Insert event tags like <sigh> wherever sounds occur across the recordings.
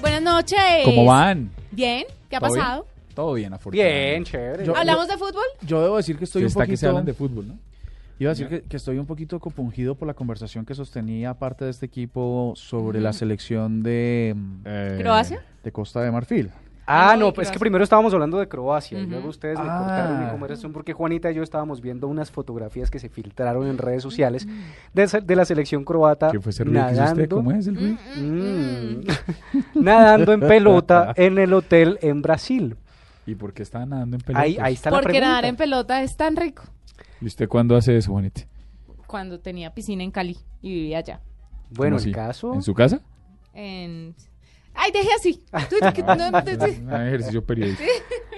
Buenas noches. ¿Cómo van? Bien. ¿Qué ha ¿Todo bien? pasado? Todo bien, afortunadamente. Bien, chévere. Yo- ¿Hablamos de fútbol? Yo debo decir que estoy Sí, un está poquito... que se hablan de fútbol, ¿no? Iba a decir que, que estoy un poquito compungido por la conversación que sostenía parte de este equipo sobre la selección de, Eh, ¿Croacia? de Costa de Marfil. Ah, No, pues es que primero estábamos hablando de Croacia y luego ustedes me Ah. cortaron mi conversación porque Juanita y yo estábamos viendo unas fotografías que se filtraron en redes sociales de, la selección croata ¿Qué fue ese ruido que hizo usted? nadando, ¿Cómo es el ruido? Mm. <laughs> nadando en pelota en el hotel en Brasil. ¿Y por qué estaban nadando en pelotas? Ahí, ahí está la Porque pregunta. nadar en pelota es tan rico. ¿Y usted cuándo hace eso, Juanita? Cuando tenía piscina en Cali y vivía allá. Bueno, ¿Cómo el caso... ¿En su casa? En... Ay, dejé así. <laughs> Un ejercicio periodístico.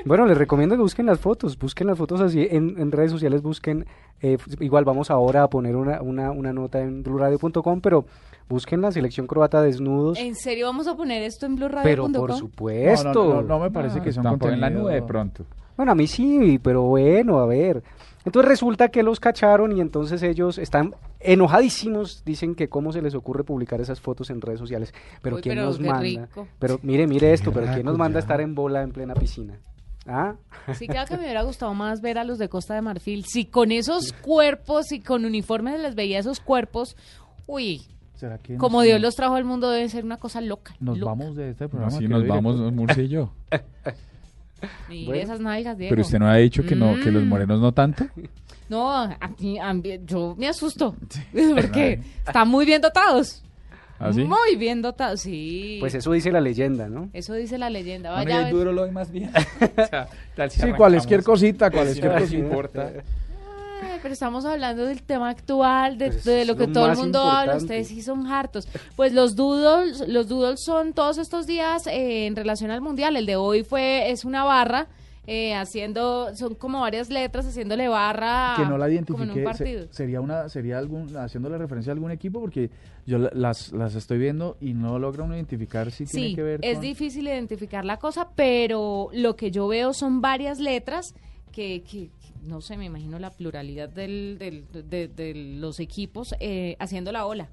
Bueno, les recomiendo que busquen las fotos, busquen las fotos así en, en redes sociales, busquen, eh, igual vamos ahora a poner una, una, una nota en bluradio.com, pero busquen la selección croata desnudos, ¿En serio vamos a poner esto en pero blueradio.com? por supuesto. no, no, no me parece que sea un en la nube de pronto. Bueno, a mí sí, pero bueno, a ver. Entonces resulta que los cacharon y entonces ellos están enojadísimos, dicen que cómo se les ocurre publicar esas fotos en redes sociales. Pero Uy, ¿quién pero nos manda? rico. Pero mire, mire esto, pero ¿quién nos manda a estar en bola en plena piscina? ¿Ah? Sí, claro que me hubiera gustado más ver a los de Costa de Marfil. Si con esos cuerpos y con uniformes les veía esos cuerpos, uy, ¿Será que como nos- Dios los trajo al mundo debe ser una cosa loca. Nos loca. vamos de este programa. Así querido nos vamos? Murcia y yo. Mire Bueno. esas nalgas, Diego. Pero usted no ha dicho que no, que los Mm. morenos no tanto. No, aquí, ambi- yo me asusto. <laughs> Porque están muy bien dotados. ¿Ah, sí? Muy bien dotados, sí. Pues eso dice la leyenda, ¿no? Eso dice la leyenda. Bueno, Vaya ver. duro lo más bien. <laughs> O sea, tal si Sí, cualquier cosita, cualquier cosita. no importa. Ay, pero estamos hablando del tema actual, de, Pues de lo que lo todo el mundo habla. importante. Ustedes sí son hartos. Pues los doodles, los doodles son todos estos días eh, en relación al mundial. El de hoy fue es una barra eh, haciendo, son como varias letras haciéndole barra. que no la en un identifique se- partido. sería una sería algún haciéndole referencia a algún equipo porque yo la- las las estoy viendo y no logro uno identificar si tiene Sí, que ver es con difícil identificar la cosa, pero lo que yo veo son varias letras que, que no sé, me imagino la pluralidad del, del- de, de los equipos eh, haciendo la ola.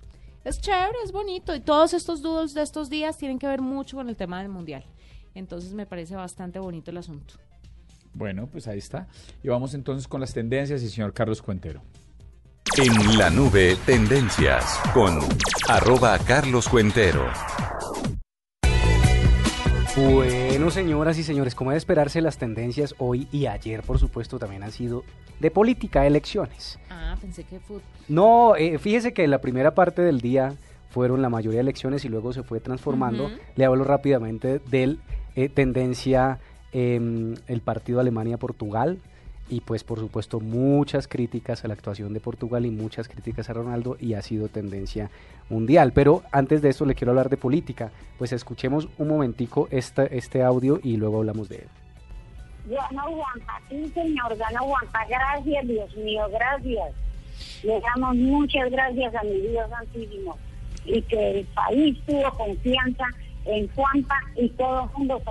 Es chévere, es bonito y todos estos doodles de estos días tienen que ver mucho con el tema del mundial. Entonces me parece bastante bonito el asunto. Bueno, pues ahí está. Y vamos entonces con las tendencias y señor Carlos Cuentero. En la nube, tendencias con arroba Carlos Cuentero. Bueno, señoras y señores, como de esperarse, las tendencias hoy y ayer, por supuesto, también han sido de política, elecciones. Ah, pensé que fútbol. No, eh, fíjese que la primera parte del día fueron la mayoría de elecciones y luego se fue transformando. Le hablo rápidamente del eh, tendencia em, el partido Alemania-Portugal y pues por supuesto muchas críticas a la actuación de Portugal y muchas críticas a Ronaldo y ha sido tendencia mundial. Pero antes de eso le quiero hablar de política. Pues escuchemos un momentico este, este audio y luego hablamos de él. Gana Juanpa, sí señor, gana Juanpa, gracias Dios mío, gracias. Le damos muchas gracias a mi Dios Santísimo y que el país tuvo confianza en Juanpa y todo el mundo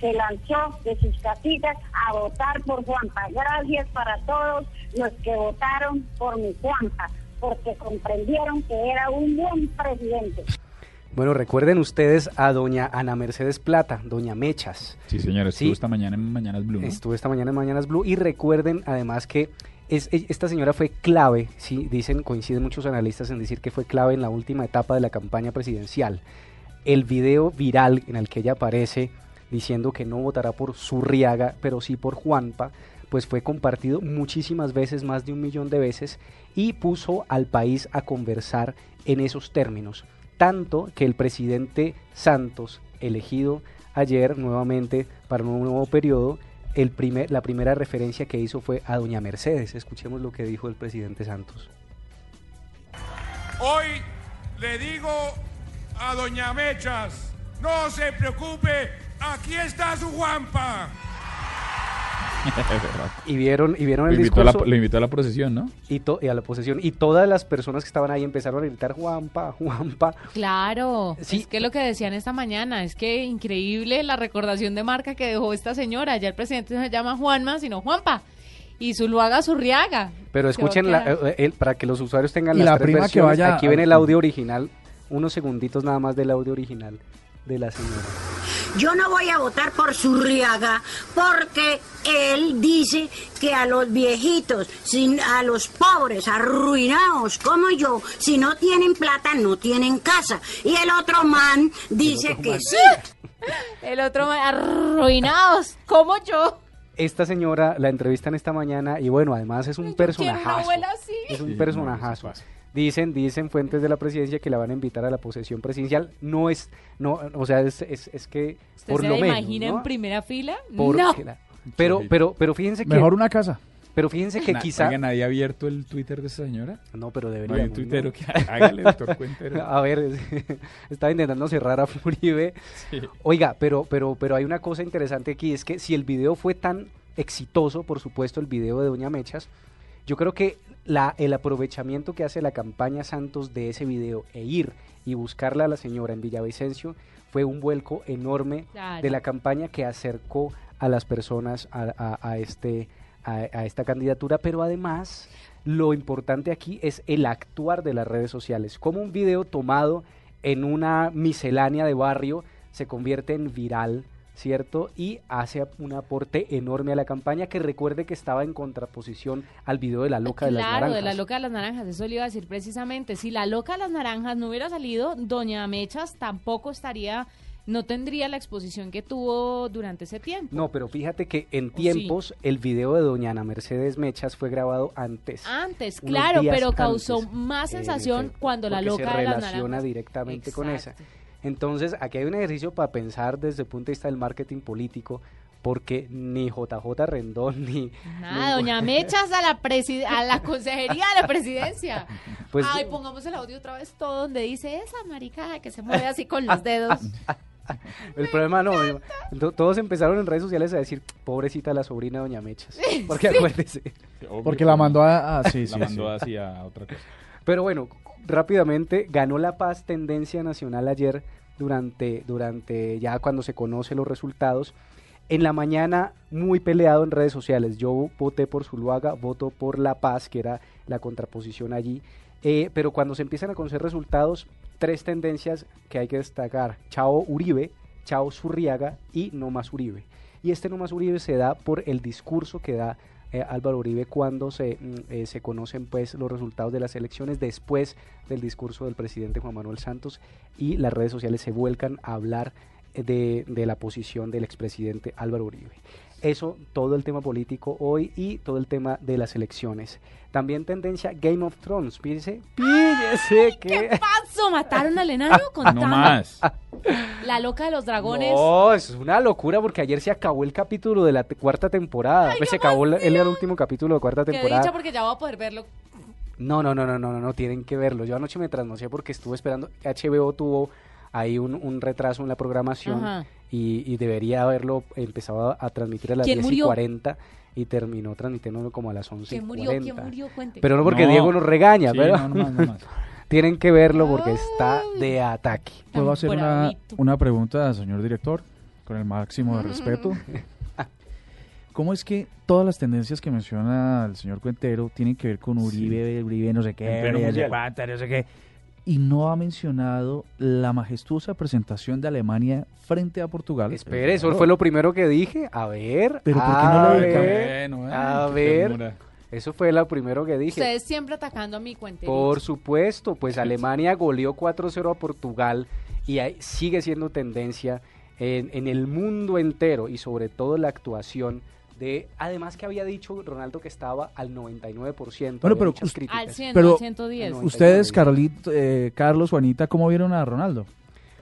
se- lanzó de sus casitas a votar por Juanpa. Gracias para todos los que votaron por mi Juanpa, porque comprendieron que era un buen presidente. Bueno, recuerden ustedes a doña Ana Mercedes Plata, doña Mechas. Sí, señor, estuvo Sí. esta mañana en Mañanas Blue. ¿no? Estuve esta mañana en Mañanas Blue y recuerden además que es, e- esta señora fue clave, sí, dicen, coinciden muchos analistas en decir que fue clave en la última etapa de la campaña presidencial. El video viral en el que ella aparece diciendo que no votará por Zurriaga, pero sí por Juanpa, pues fue compartido muchísimas veces, más de un millón de veces, y puso al país a conversar en esos términos. Tanto que el presidente Santos, elegido ayer nuevamente para un nuevo periodo, el primer, la primera referencia que hizo fue a doña Mercedes. Escuchemos lo que dijo el presidente Santos. Hoy le digo a doña Mechas, no se preocupe aquí está su Juanpa. Y vieron, y vieron Lo el invitó, a la, lo invitó a la procesión, ¿no? y, to- y a la posesión. Y todas las personas que estaban ahí empezaron a gritar Juanpa, Juanpa. Claro, Sí. es que lo que decían esta mañana, es que increíble la recordación de marca que dejó esta señora. Ya el presidente no se llama Juanma, sino Juanpa. Y Zuluaga Zurriaga. Pero escuchen la- eh, para que los usuarios tengan Y las la tres prima que vaya Aquí ven el audio original, unos segunditos nada más del audio original de la señora. Yo no voy a votar por Zurriaga porque él dice que a los viejitos, sin, a los pobres, arruinados como yo, si no tienen plata, no tienen casa. Y el otro man dice que sí. <laughs> El otro, ma- arruinados, como yo. Esta señora la entrevistan esta mañana y bueno, además es un personajazo. así. Es un Sí, no, personajazo. pasa. Dicen, dicen fuentes de la presidencia que la van a invitar a la posesión presidencial. No es, no, o sea, es, es, es que ¿Usted por se lo la menos. imagina ¿no? en primera fila? No. la- pero, pero, pero fíjense que, Mejor una casa. pero fíjense que Na- quizá, Oiga, ¿nadie ha abierto el Twitter de esta señora? no, pero No hay debería. un tuitero que hágale, doctor Cuentero. <laughs> A ver, es- <laughs> estaba intentando cerrar a Furibe. Sí. Oiga, pero, pero, pero hay una cosa interesante aquí, es que si el video fue tan exitoso, por supuesto, el video de Doña Mechas, yo creo que la, el aprovechamiento que hace la campaña Santos de ese video e ir y buscarla a la señora en Villavicencio fue un vuelco enorme Claro. de la campaña que acercó a las personas a, a- a este, a, a esta candidatura, pero además lo importante aquí es el actuar de las redes sociales, como un video tomado en una miscelánea de barrio se convierte en viral, ¿cierto? Y hace un aporte enorme a la campaña que recuerde que estaba en contraposición al video de la loca de las Claro, naranjas. de la loca de las naranjas, eso le iba a decir precisamente. Si la loca de las naranjas no hubiera salido, Doña Mechas tampoco estaría, no tendría la exposición que tuvo durante ese tiempo. No, pero fíjate que en tiempos el video de Doña Ana Mercedes Mechas fue grabado antes. Antes, claro, pero causó antes, más en sensación cuando la loca se de las relaciona directamente con esa. Entonces, aquí hay un ejercicio para pensar desde el punto de vista del marketing político, porque ni JJ Rendón <laughs> ni... Nada, ni- Doña <laughs> Mechas a la, a la consejería de la presidencia. <laughs> Pues- Ay, pongamos el audio otra vez todo donde dice esa marica que se mueve así con los dedos. El problema no, digo, to- todos empezaron en redes sociales a decir, pobrecita la sobrina de Doña Mechas, porque acuérdese. Porque la mandó a... a- sí, La sí, mandó sí. hacia otra cosa. Pero bueno, rápidamente ganó la paz tendencia nacional ayer durante, durante ya cuando se conocen los resultados. En la mañana muy peleado en redes sociales. Yo voté por Zuluaga, voto por La Paz, que era la contraposición allí. Eh, pero cuando se empiezan a conocer resultados, tres tendencias que hay que destacar. Chao Uribe, Chao Zurriaga y No Más Uribe. Y este No Más Uribe se da por el discurso que da eh, Álvaro Uribe cuando se, mm, eh, se conocen pues los resultados de las elecciones después del discurso del presidente Juan Manuel Santos y las redes sociales se vuelcan a hablar eh, de, de la posición del expresidente Álvaro Uribe. Eso, todo el tema político hoy y todo el tema de las elecciones. También tendencia Game of Thrones. Píllese, píllese que... ¿Qué pasó? ¿Mataron al enano? <laughs> No Contame. más. La loca de los dragones. No, es una locura porque ayer se acabó el capítulo de la te- cuarta temporada. Pues se acabó el, el último capítulo de cuarta Qué temporada. dicha porque ya voy a poder verlo. No, no, no, no, no, no, no, tienen que verlo. Yo anoche me trasnoché porque estuve esperando. HBO tuvo ahí un, un retraso en la programación y, y debería haberlo empezado a, a transmitir a las ¿Quién 10 y murió? 40 y terminó transmitiéndolo como a las 11 y ¿Quién murió? 40. ¿Quién murió? Cuente. Pero no porque No. Diego nos regaña, Sí, pero no, no más, no más. <laughs> tienen que verlo porque está de ataque. ¿Puedo hacer una, una pregunta, señor director? Con el máximo de respeto. <laughs> ¿Cómo es que todas las tendencias que menciona el señor Cuentero tienen que ver con Uribe, Uribe, no sé qué, no sé cuánta, no sé qué? Y no ha mencionado la majestuosa presentación de Alemania frente a Portugal. Espere, eso fue lo primero que dije. A ver, Pero ¿por qué no lo ver? Bueno, eh, a ver. ternura. Eso fue lo primero que dije. Ustedes siempre atacando a mi cuenta. Por supuesto, pues <laughs> Alemania goleó 4-0 a Portugal y sigue siendo tendencia en, en el mundo entero y sobre todo la actuación de, además que había dicho Ronaldo que estaba al 99%. Bueno, pero críticas. Al 100, Pero- al 110. No, Ustedes, 99. Carolito, eh, Carlos, Juanita, ¿cómo vieron a Ronaldo?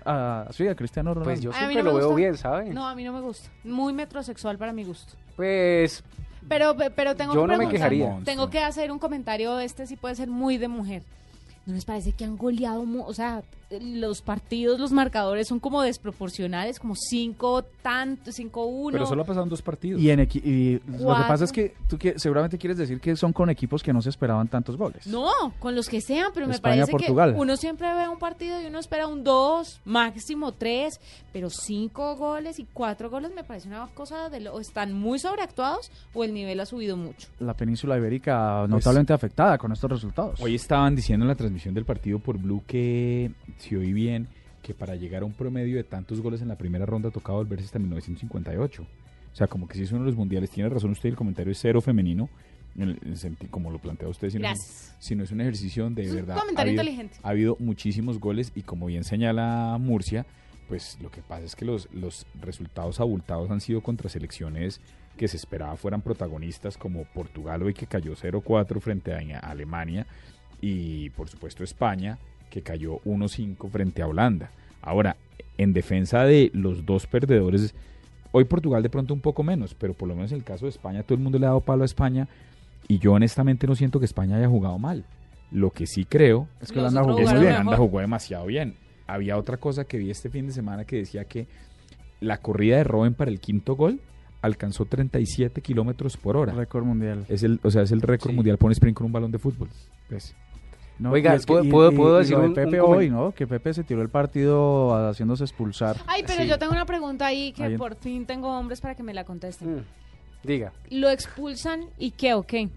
Ah, sí, a Cristiano Ronaldo. Pues yo siempre no lo veo bien, ¿sabe? No, a mí no me gusta. Muy metrosexual para mi gusto. Pues Pero, pero tengo Yo que no me preguntar, quejaría. Tengo que hacer un comentario, este sí puede ser muy de mujer. ¿No les parece que han goleado, o sea, los partidos, los marcadores son como desproporcionales, como 5 tanto, 5-1. Pero solo ha pasado en dos partidos. Y, en equi- y lo que pasa es que tú que, seguramente quieres decir que son con equipos que no se esperaban tantos goles. No, con los que sean, pero me parece Portugal. que uno siempre ve un partido y uno espera un 2, máximo 3, pero 5 goles y 4 goles me parece una cosa de lo, o están muy sobreactuados o el nivel ha subido mucho. La península ibérica notablemente afectada con estos resultados. Hoy estaban diciendo en la transmisión del partido por Blue que, si oí bien, que para llegar a un promedio de tantos goles en la primera ronda tocaba volverse hasta 1958. O sea, como que si es uno de los mundiales, tiene razón usted, el comentario es cero femenino, en el- como lo plantea usted, sino, sino es un ejercicio donde de verdad ha comentario habido, inteligente. ha habido muchísimos goles y como bien señala Murcia, pues lo que pasa es que los, los resultados abultados han sido contra selecciones que se esperaba fueran protagonistas como Portugal hoy que cayó 0-4 frente a Alemania y por supuesto España que cayó 1-5 frente a Holanda. Ahora, en defensa de los dos perdedores, hoy Portugal de pronto un poco menos, pero por lo menos en el caso de España todo el mundo le ha dado palo a España y yo honestamente no siento que España haya jugado mal. Lo que sí creo es que Holanda jugó es que. Holanda jugó demasiado bien. Había otra cosa que vi este fin de semana que decía que la corrida de Robben para el quinto gol alcanzó 37 kilómetros por hora. Récord mundial. Es el, o sea, es el récord Sí. mundial por un sprint con un balón de fútbol. Pues, No, Oiga, es que- ¿puedo- y- puedo- y- puedo y decir lo de un- un Pepe hoy, ¿no? Que Pepe se tiró el partido haciéndose expulsar. Ay, pero Sí. yo tengo una pregunta ahí que Ahí en- por fin tengo hombres para que me la contesten. Mm, Diga. ¿Lo expulsan y qué o qué?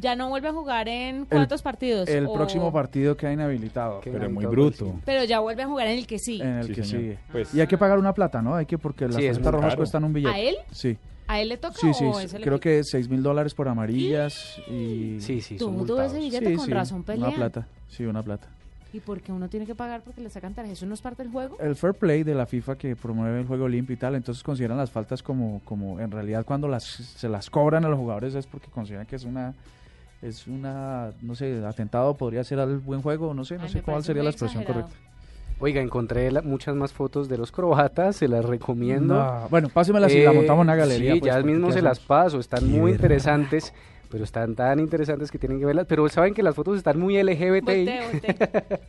¿Ya no vuelve a jugar en cuántos partidos? El O- próximo partido queda inhabilitado. Qué pero es muy bruto. sí. Pero ya vuelve a jugar en el que sí. En el Sí, que señor. sigue. Pues- y hay que pagar una plata, ¿no? Hay que porque las tarjetas rojas cuestan un billete. ¿A él? Sí. ¿A él le toca Sí, sí. o es el Creo equipo? que 6 mil dólares por amarillas y... <gasps> Sí, sí, son multados. ese billete Sí, con sí, razón pelean. Una plata. Sí, una plata. ¿Y por qué uno tiene que pagar porque le sacan tarjeta? ¿Eso no es parte del juego? El fair play de la FIFA que promueve el juego limpio y tal, entonces consideran las faltas como, como en realidad cuando las se las cobran a los jugadores es porque consideran que es una es una no sé atentado podría ser al buen juego no sé no Ay, sé cuál sería la expresión exagerado. correcta Oiga, encontré la- muchas más fotos de los croatas, se las recomiendo. No, bueno pásemela si la Eh, montamos en una galería Sí, pues, ya mismo ¿qué se las paso, están muy interesantes, pero están tan interesantes que tienen que verlas. Pero saben que las fotos están muy LGBTI. Fotos. <laughs>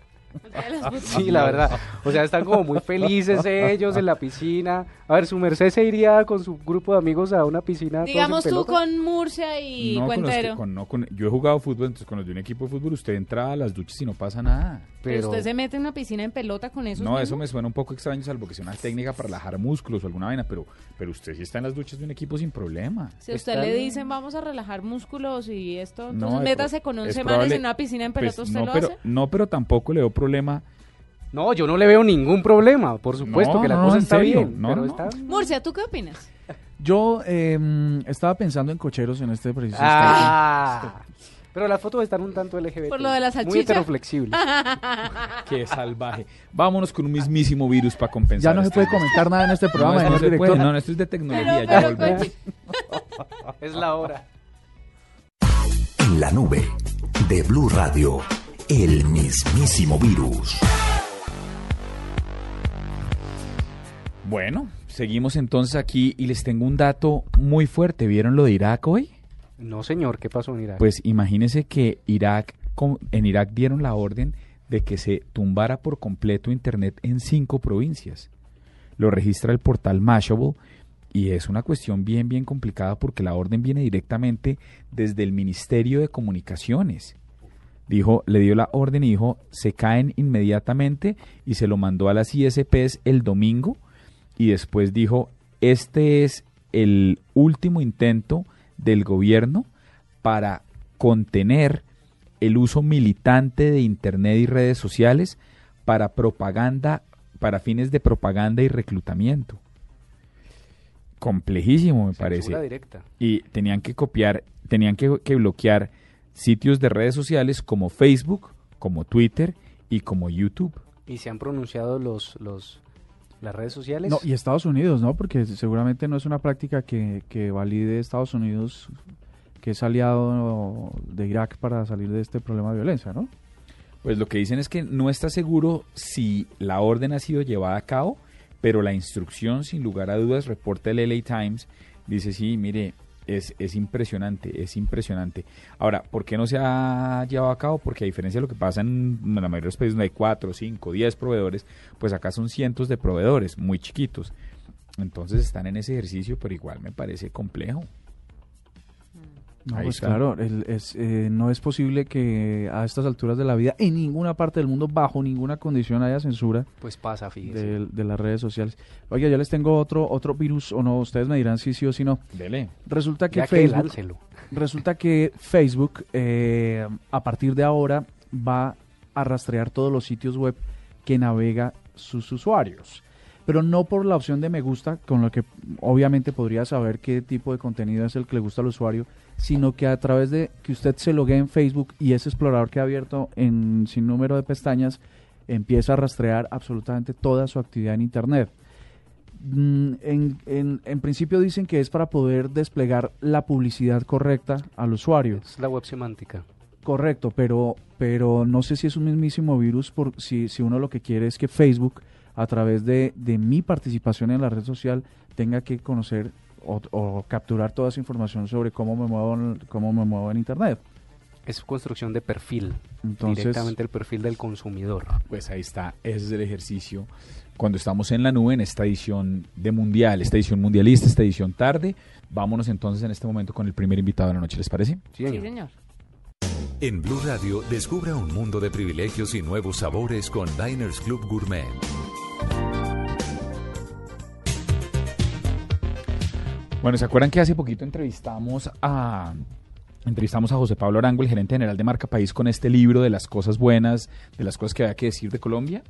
Sí, la verdad. O sea, están como muy felices <laughs> ellos en la piscina. A ver, su merced se iría con su grupo de amigos a una piscina. Digamos tú con Murcia y no, con los que- Cuentero. con- no, con- yo he jugado fútbol, entonces con los de un equipo de fútbol usted entra a las duchas y no pasa nada. Pero usted se mete en una piscina en pelota con eso. No, eso me suena un poco extraño, salvo que sea una técnica para relajar músculos o alguna vaina, pero, pero usted sí está en las duchas de un equipo sin problema. Si a usted le dicen vamos a relajar músculos y esto, entonces es métase con 11 es semanas probable- en una piscina en Pues, pelota, ¿usted no, lo pero, hace? no, pero tampoco le veo problema. No, yo no le veo ningún problema. Por supuesto No, que la no, cosa está serio. bien. No, pero no, está... Murcia, ¿tú qué opinas? yo eh, estaba pensando en cocheros en este preciso Ah, pero las fotos están un tanto LGBT. Por lo de la Muy salchicha. heteroflexibles. <laughs> Qué salvaje. Vámonos con un mismísimo virus para compensar. ya no se este puede comentar nada en este No, programa esto no se director. puede. No, esto es de tecnología, Pero- ya pero, volvemos. es la hora. En la nube de Blue Radio, el mismísimo virus. Bueno, seguimos entonces aquí y les tengo un dato muy fuerte. ¿Vieron lo de Irak hoy? No, señor, ¿qué pasó en Irak? Pues imagínense que Irak, en Irak dieron la orden de que se tumbara por completo Internet en cinco provincias. Lo registra el portal Mashable y es una cuestión bien, bien complicada porque la orden viene directamente desde el Ministerio de Comunicaciones. Dijo, le dio la orden y dijo, se caen inmediatamente y se lo mandó a las ISPs el domingo y después dijo, este es el último intento del gobierno para contener el uso militante de Internet y redes sociales para propaganda, para fines de propaganda y reclutamiento. Complejísimo, me Censura parece. directa. Y tenían que copiar, tenían que, que bloquear sitios de redes sociales como Facebook, como Twitter y como YouTube. ¿Y se han pronunciado los, los, las redes sociales? No, y Estados Unidos, ¿no? Porque seguramente no es una práctica que, que valide Estados Unidos, que es aliado de Irak para salir de este problema de violencia, ¿no? Pues lo que dicen es que no está seguro si la orden ha sido llevada a cabo, pero la instrucción, sin lugar a dudas, reporta el LA Times, dice, sí, mire, Es, es impresionante, es impresionante. Ahora, ¿por qué no se ha llevado a cabo? Porque a diferencia de lo que pasa en la mayoría de los países donde hay 4, 5, 10 proveedores, pues acá son cientos de proveedores, muy chiquitos. Entonces están en ese ejercicio, pero igual me parece complejo. No, Ahí pues está. claro, el- es, eh, no es posible que a estas alturas de la vida, en ninguna parte del mundo, bajo ninguna condición, haya censura Pues pasa, fíjese. de, de las redes sociales. Oiga, yo les tengo otro otro virus, o no, ustedes me dirán si sí o si no. Dele. Resulta que Ya que Facebook, láncelo. <laughs> resulta que Facebook eh, a partir de ahora va a rastrear todos los sitios web que navega sus usuarios. Pero no por la opción de me gusta, con lo que obviamente podría saber qué tipo de contenido es el que le gusta al usuario, sino que a través de que usted se logue en Facebook y ese explorador que ha abierto en sin número de pestañas, empieza a rastrear absolutamente toda su actividad en Internet. Mm, En, en- en principio dicen que es para poder desplegar la publicidad correcta al usuario. Es la web semántica. Correcto, pero, pero no sé si es un mismísimo virus por si, si uno lo que quiere es que Facebook, a través de, de mi participación en la red social, tenga que conocer o, o capturar toda esa información sobre cómo me muevo en, cómo me muevo en Internet. Es construcción de perfil. Entonces, directamente el perfil del consumidor. Pues ahí está, ese es el ejercicio. Cuando estamos en la nube, en esta edición de Mundial, esta edición mundialista, esta edición tarde, vámonos entonces en este momento con el primer invitado de la noche, ¿les parece? Sí, Sí, señor. señor. En Blue Radio, descubra un mundo de privilegios y nuevos sabores con Diners Club Gourmet. Bueno, ¿se acuerdan que hace poquito entrevistamos a entrevistamos a José Pablo Arango, el gerente general de Marca País, con este libro de las cosas buenas, de las cosas que había que decir de Colombia?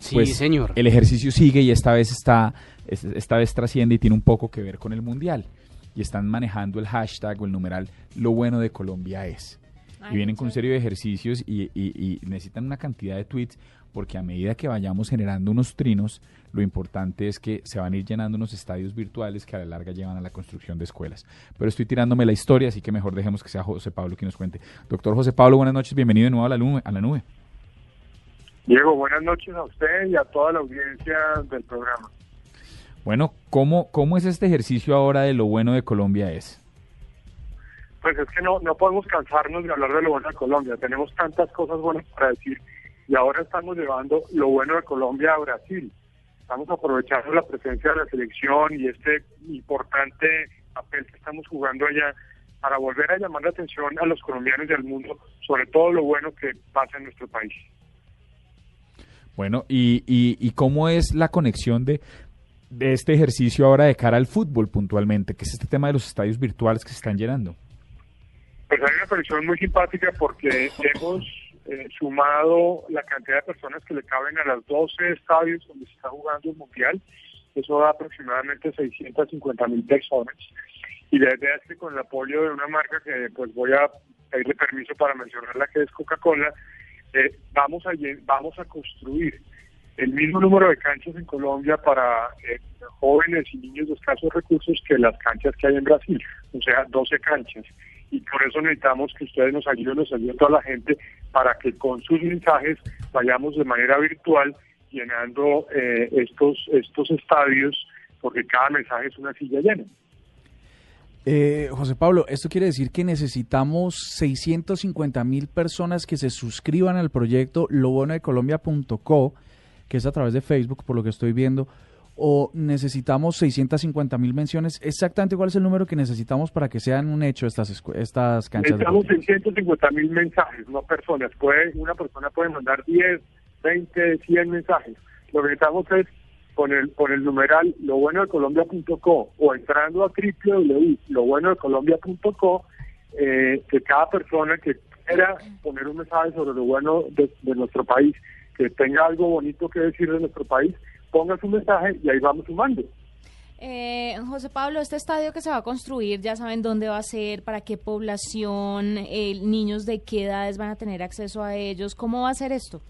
Sí, Pues, señor. El ejercicio sigue y esta vez está, es- esta vez trasciende y tiene un poco que ver con el mundial. Y están manejando el hashtag o el numeral lo bueno de Colombia es. Ay, y vienen con un serie de ejercicios y, y- y necesitan una cantidad de tweets porque a medida que vayamos generando unos trinos, lo importante es que se van a ir llenando unos estadios virtuales que a la larga llevan a la construcción de escuelas. Pero estoy tirándome la historia, así que mejor dejemos que sea José Pablo quien nos cuente. Doctor José Pablo, buenas noches, bienvenido de nuevo a la nube. A la nube. Diego, buenas noches a usted y a toda la audiencia del programa. Bueno, ¿cómo, ¿cómo es este ejercicio ahora de lo bueno de Colombia es? Pues es que no, no podemos cansarnos de hablar de lo bueno de Colombia. Tenemos tantas cosas buenas para decir y ahora estamos llevando lo bueno de Colombia a Brasil. Estamos aprovechando la presencia de la selección y este importante papel que estamos jugando allá para volver a llamar la atención a los colombianos y al mundo sobre todo lo bueno que pasa en nuestro país. Bueno, y, y, y cómo es la conexión de, de este ejercicio ahora de cara al fútbol puntualmente, que es este tema de los estadios virtuales que se están llenando. Pues hay una conexión muy simpática porque hemos eh, sumado la cantidad de personas que le caben a los 12 estadios donde se está jugando el Mundial. Eso da aproximadamente 650 mil personas. Y la idea con el apoyo de una marca que pues voy a pedirle permiso para mencionarla, que es Coca-Cola, eh, vamos, a, vamos a construir el mismo número de canchas en Colombia para eh, jóvenes y niños de escasos recursos que las canchas que hay en Brasil, o sea, 12 canchas. Y por eso necesitamos que ustedes nos ayuden, nos ayuden toda la gente para que con sus mensajes vayamos de manera virtual llenando eh, estos, estos estadios, porque cada mensaje es una silla llena. Eh, José Pablo, esto quiere decir que necesitamos 650 mil personas que se suscriban al proyecto lobuenodeColombia.co, que es a través de Facebook, por lo que estoy viendo, o necesitamos 650 mil menciones. Exactamente cuál es el número que necesitamos para que sean un hecho estas, estas canchas. Necesitamos deportivas? 650 mil mensajes, no personas. Puede, una persona puede mandar 10, 20, 100 mensajes. Lo que necesitamos es con el, con el numeral lo bueno de Colombia.co o entrando a www.lobuenodeColombia.co eh, que cada persona que quiera poner un mensaje sobre lo bueno de, de nuestro país, que tenga algo bonito que decir de nuestro país, ponga su mensaje y ahí vamos sumando. Eh, José Pablo, este estadio que se va a construir, ya saben dónde va a ser, para qué población, eh, niños de qué edades van a tener acceso a ellos, ¿cómo va a ser esto?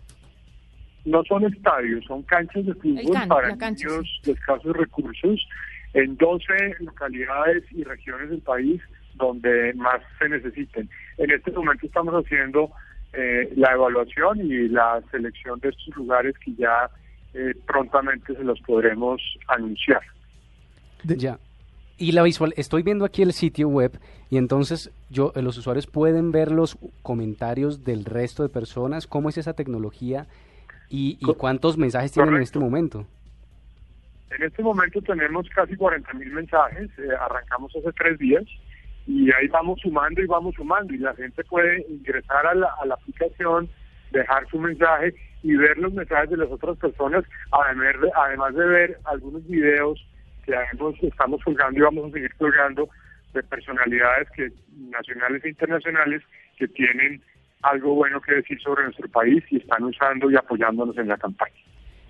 no son estadios, son canchas de fútbol can- para cancha, niños de escasos recursos en 12 localidades y regiones del país donde más se necesiten. En este momento estamos haciendo eh, la evaluación y la selección de estos lugares que ya eh, prontamente se los podremos anunciar. Ya. Y la visual, estoy viendo aquí el sitio web y entonces yo, eh, los usuarios pueden ver los comentarios del resto de personas, cómo es esa tecnología y, y cuántos mensajes tienen en este momento. En este momento tenemos casi 40 mil mensajes, eh, arrancamos hace tres días y ahí vamos sumando y vamos sumando y la gente puede ingresar a la, a la aplicación, dejar su mensaje y ver los mensajes de las otras personas, además de, además de ver algunos videos que estamos colgando y vamos a seguir colgando de personalidades que nacionales e internacionales que tienen algo bueno que decir sobre nuestro país y están usando y apoyándonos en la campaña.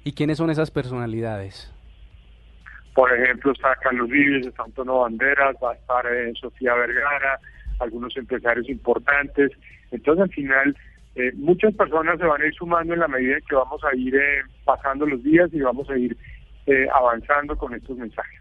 ¿Y quiénes son esas personalidades? Por ejemplo, está Carlos Vives, está Antonio Banderas, va a estar eh, Sofía Vergara, algunos empresarios importantes. Entonces, al final, eh, muchas personas se van a ir sumando en la medida que vamos a ir eh, pasando los días y vamos a ir eh, avanzando con estos mensajes.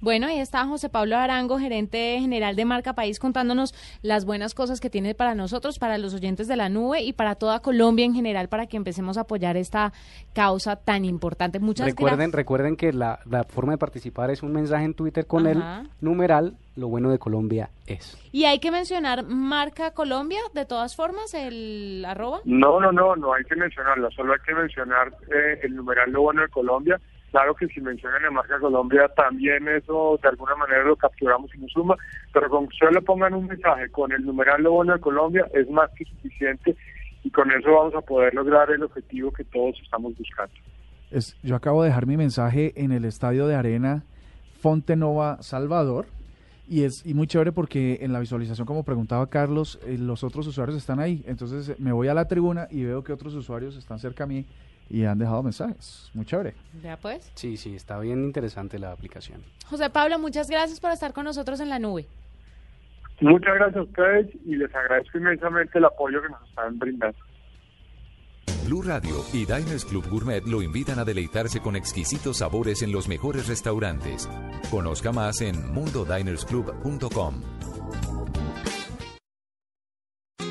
Bueno, ahí está José Pablo Arango, gerente general de Marca País, contándonos las buenas cosas que tiene para nosotros, para los oyentes de la nube y para toda Colombia en general, para que empecemos a apoyar esta causa tan importante. Muchas Recuerden, gracias. recuerden que la, la forma de participar es un mensaje en Twitter con Ajá. el numeral Lo bueno de Colombia es. Y hay que mencionar Marca Colombia, de todas formas, el arroba. No, no, no, no hay que mencionarla, solo hay que mencionar eh, el numeral lo bueno de Colombia. Claro que si mencionan la marca Colombia también eso de alguna manera lo capturamos y nos suma, pero con que solo pongan un mensaje con el numeral lo bueno de Colombia es más que suficiente y con eso vamos a poder lograr el objetivo que todos estamos buscando. Yo acabo de dejar mi mensaje en el estadio de arena Fonte Nova Salvador y es y muy chévere porque en la visualización como preguntaba Carlos eh, los otros usuarios están ahí entonces eh, me voy a la tribuna y veo que otros usuarios están cerca a mí y han dejado mensajes muy chévere Ya pues. Sí, sí, está bien interesante la aplicación. José Pablo, muchas gracias por estar con nosotros en la nube. Muchas gracias a ustedes y les agradezco inmensamente el apoyo que nos están brindando. Blue Radio y Diners Club Gourmet lo invitan a deleitarse con exquisitos sabores en los mejores restaurantes. Conozca más en mundodinersclub.com.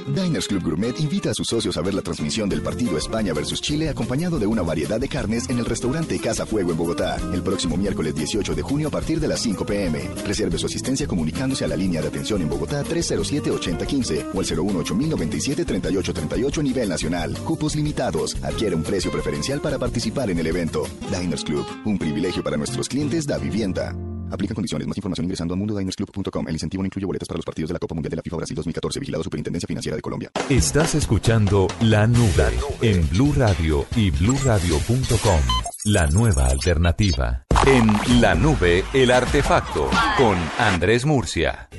Diners Club Gourmet invita a sus socios a ver la transmisión del partido España versus Chile acompañado de una variedad de carnes en el restaurante Casa Fuego en Bogotá el próximo miércoles 18 de junio a partir de las 5 pm. Reserve su asistencia comunicándose a la línea de atención en Bogotá 307-8015 o al 018-1097-3838 a nivel nacional. Cupos limitados. Adquiere un precio preferencial para participar en el evento. Diners Club, un privilegio para nuestros clientes da vivienda. Aplica condiciones. Más información ingresando a mundodinersclub.com. El incentivo no incluye boletas para los partidos de la Copa Mundial de la FIFA Brasil 2014. Vigilado Superintendencia Financiera de Colombia. Estás escuchando La Nube en Blue Radio y bluradio.com. La nueva alternativa. En La Nube, el artefacto con Andrés Murcia.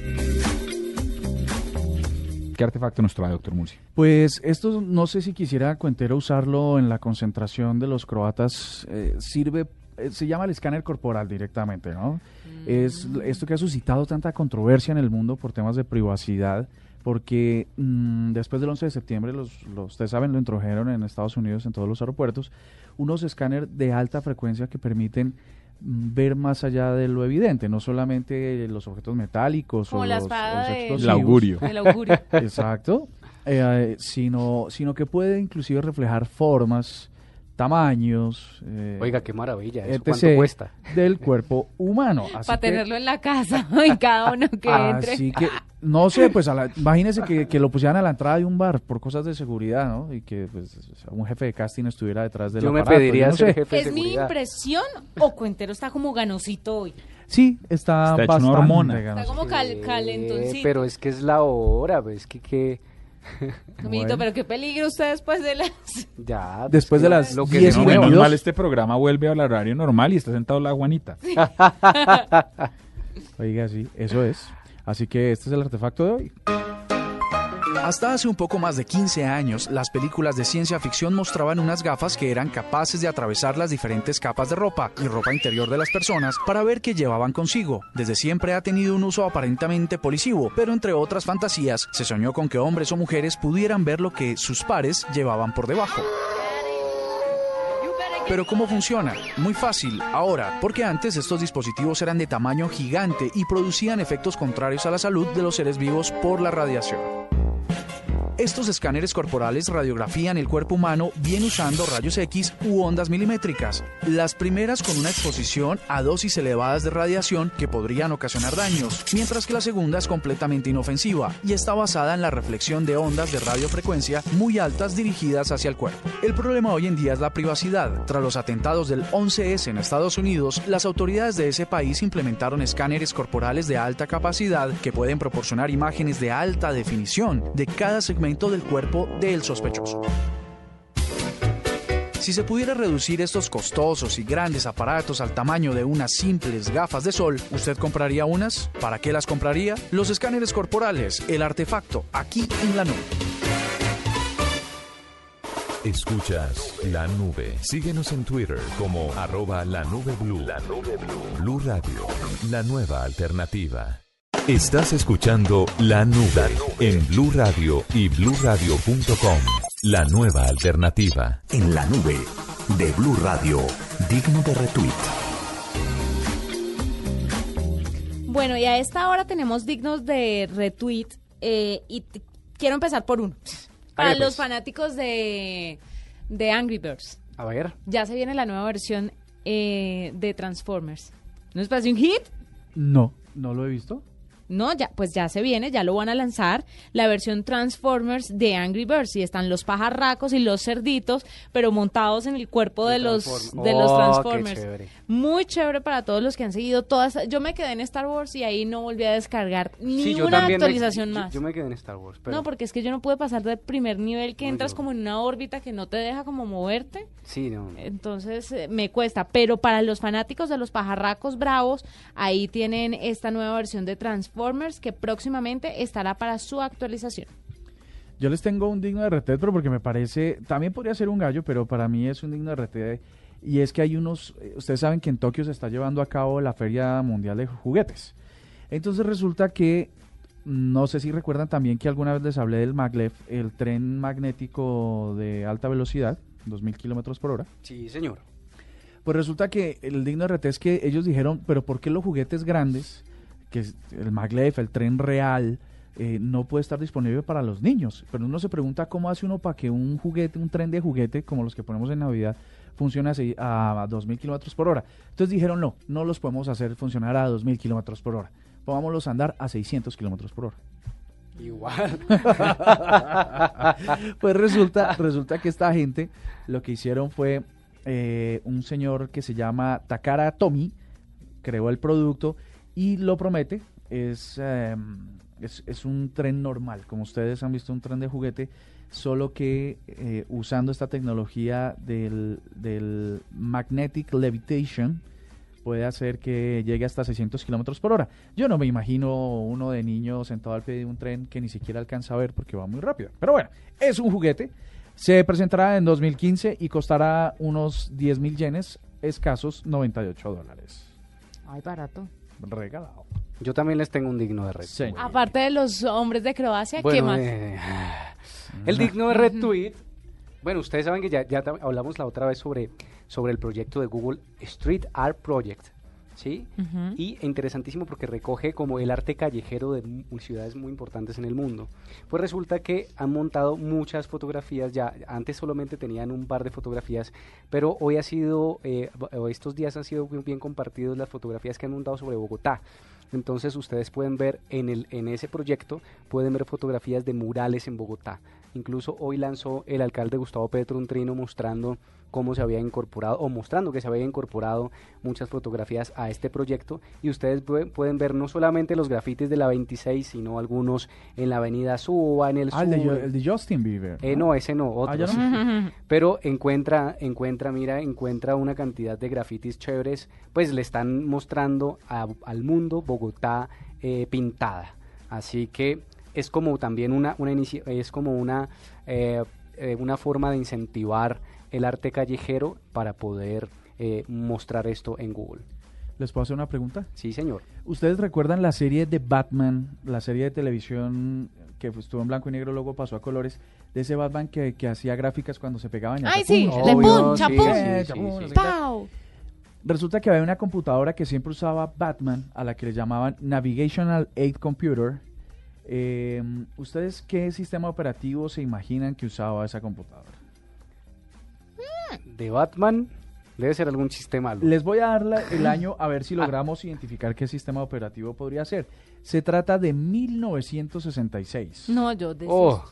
¿Qué artefacto nos trae, doctor Murcia? Pues esto no sé si quisiera Cuentero usarlo en la concentración de los croatas. eh, sirve, eh, se llama el escáner corporal directamente, ¿no? Es esto que ha suscitado tanta controversia en el mundo por temas de privacidad, porque mm, después del 11 de septiembre, los, los, ustedes saben, lo introdujeron en Estados Unidos en todos los aeropuertos, unos escáneres de alta frecuencia que permiten mm, ver más allá de lo evidente, no solamente los objetos metálicos Como o la los, los de- explosivos. El augurio. El augurio. <laughs> Exacto. Eh, eh, sino, sino que puede inclusive reflejar formas, tamaños, eh, Oiga, qué maravilla. ¿Eso etc. cuánto cuesta? <laughs> del cuerpo humano. <laughs> Así Para que- tenerlo en la casa <laughs> y cada uno que entre. Así que, no sé, pues a la- imagínese que, que lo pusieran a la entrada de un bar por cosas de seguridad, ¿no? Y que pues, un jefe de casting estuviera detrás del Yo me aparato, pediría yo no ser sé. jefe de ¿Es mi impresión o Cuentero está como ganosito hoy? Sí, está, Está hecho una bastante hormona. Está como cal- Eh, calentoncito. Pero es que es la hora, es que, que <laughs> Amiguito, Bueno. pero qué peligro usted después de las... <laughs> ya. pues Después de las lo que 10 se y No, menos 22. mal este programa vuelve al horario normal y está sentado la Juanita. <laughs> Oiga, sí, eso es. Así que este es el artefacto de hoy. Hasta hace un poco más de 15 años, las películas de ciencia ficción mostraban unas gafas que eran capaces de atravesar las diferentes capas de ropa y ropa interior de las personas para ver qué llevaban consigo. Desde siempre ha tenido un uso aparentemente policivo, pero entre otras fantasías, se soñó con que hombres o mujeres pudieran ver lo que sus pares llevaban por debajo. Pero ¿cómo funciona? Muy fácil, ahora, porque antes estos dispositivos eran de tamaño gigante y producían efectos contrarios a la salud de los seres vivos por la radiación. Estos escáneres corporales radiografían el cuerpo humano bien usando rayos X u ondas milimétricas, las primeras con una exposición a dosis elevadas de radiación que podrían ocasionar daños, mientras que la segunda es completamente inofensiva y está basada en la reflexión de ondas de radiofrecuencia muy altas dirigidas hacia el cuerpo. El problema hoy en día es la privacidad. Tras los atentados del 11S en Estados Unidos, las autoridades de ese país implementaron escáneres corporales de alta capacidad que pueden proporcionar imágenes de alta definición de cada segmento del cuerpo del sospechoso. Si se pudiera reducir estos costosos y grandes aparatos al tamaño de unas simples gafas de sol, ¿usted compraría unas? ¿Para qué las compraría? Los escáneres corporales, el artefacto, aquí en la nube. Escuchas la nube. Síguenos en Twitter como arroba la nube blue. La nube blue. Blue Radio, la nueva alternativa. Estás escuchando la nube en Blue Radio y bluradio.com. La nueva alternativa. En la nube de Blue Radio, digno de retweet. Bueno, y a esta hora tenemos dignos de retweet eh, y quiero empezar por uno. Para los pues. fanáticos de, de Angry Birds, A ver. ya se viene la nueva versión eh, de Transformers. ¿No es parece un hit? No, no lo he visto. No, ya, pues ya se viene, ya lo van a lanzar, la versión Transformers de Angry Birds. Y están los pajarracos y los cerditos, pero montados en el cuerpo de los, de los Oh, Transformers. chévere. Muy chévere para todos los que han seguido todas. Yo me quedé en Star Wars y ahí no volví a descargar Sí, también me- actualización yo- más. Yo me quedé en Star Wars, pero No, porque es que yo no pude pasar del primer nivel que No, entras yo- como en una órbita que no te deja como moverte. sí, no. Entonces eh, me cuesta, pero para los fanáticos de los pajarracos bravos, ahí tienen esta nueva versión de Transformers que próximamente estará para su actualización. Yo les tengo un digno de RT, pero porque me parece, también podría ser un gallo, pero para mí es un digno de RT. Y es que hay unos, eh, ustedes saben que en Tokio se está llevando a cabo la Feria Mundial de Juguetes. Entonces resulta que, no sé si recuerdan también que alguna vez les hablé del maglev, el tren magnético de alta velocidad, 2000 kilómetros por hora. Sí, señor. Pues resulta que el digno de RT es que ellos dijeron, pero ¿por qué los juguetes grandes, que es el maglev, el tren real, eh, no puede estar disponible para los niños? Pero uno se pregunta cómo hace uno para que un juguete, un tren de juguete, como los que ponemos en Navidad, funcione así a 2.000 kilómetros por hora. Entonces dijeron, no, no los podemos hacer funcionar a 2.000 kilómetros por hora. Pongámoslos a andar a 600 kilómetros por hora. Igual. <laughs> pues resulta, resulta que esta gente lo que hicieron fue eh, un señor que se llama Takara Tomi, creó el producto y lo promete. Es, eh, es, un tren normal, como ustedes han visto un tren de juguete, solo que eh, usando esta tecnología del, del magnetic levitation puede hacer que llegue hasta 600 kilómetros por hora. Yo no me imagino uno de niño sentado al pie de un tren que ni siquiera alcanza a ver porque va muy rápido. Pero bueno, es un juguete. Se presentará en 2015 y costará unos 10 mil yenes, escasos 98 dólares. Ay, barato. Regalado. Yo también les tengo un digno de red. Señor. Aparte de los hombres de Croacia, ¿qué Bueno, más? eh, el digno de retweet. Bueno, ustedes saben que ya, ya hablamos la otra vez sobre, sobre el proyecto de Google Street Art Project, ¿sí? Y interesantísimo porque recoge como el arte callejero de ciudades muy importantes en el mundo. Pues resulta que han montado muchas fotografías, ya antes solamente tenían un par de fotografías, pero hoy ha sido, eh, estos días han sido bien, bien compartidos las fotografías que han montado sobre Bogotá. Entonces ustedes pueden ver en, el, en ese proyecto, pueden ver fotografías de murales en Bogotá. Incluso hoy lanzó el alcalde Gustavo Petro un trino mostrando cómo se había incorporado o mostrando que se había incorporado muchas fotografías a este proyecto y ustedes pue- pueden ver no solamente los grafitis de la 26 sino algunos en la avenida Suba, en el Ah, el de, sur. El de Justin Bieber. Eh, no, ese no, Ah, otros. no. Pero encuentra, encuentra, mira, encuentra una cantidad de grafitis chéveres, pues le están mostrando a- al mundo Bogotá eh, pintada. Así que es como también una, una es como una, eh, eh, una forma de incentivar el arte callejero para poder eh, mostrar esto en Google. ¿Les puedo hacer una pregunta? Sí, señor. ¿Ustedes recuerdan la serie de Batman, la serie de televisión que estuvo en blanco y negro, luego pasó a colores, de ese Batman que, que hacía gráficas cuando se pegaban? Ay, sí, pum, le Obvio, pum, sí, chapum. Eh. ¡Pau! Resulta que había una computadora que siempre usaba Batman, a la que le llamaban Navigational Aid Computer, Eh, ¿Ustedes qué sistema operativo se imaginan que usaba esa computadora? De Batman, debe ser algún sistema. algo. Les voy a dar la- el año a ver si logramos identificar qué sistema operativo podría ser. Se trata de 1966. No, yo de Oh,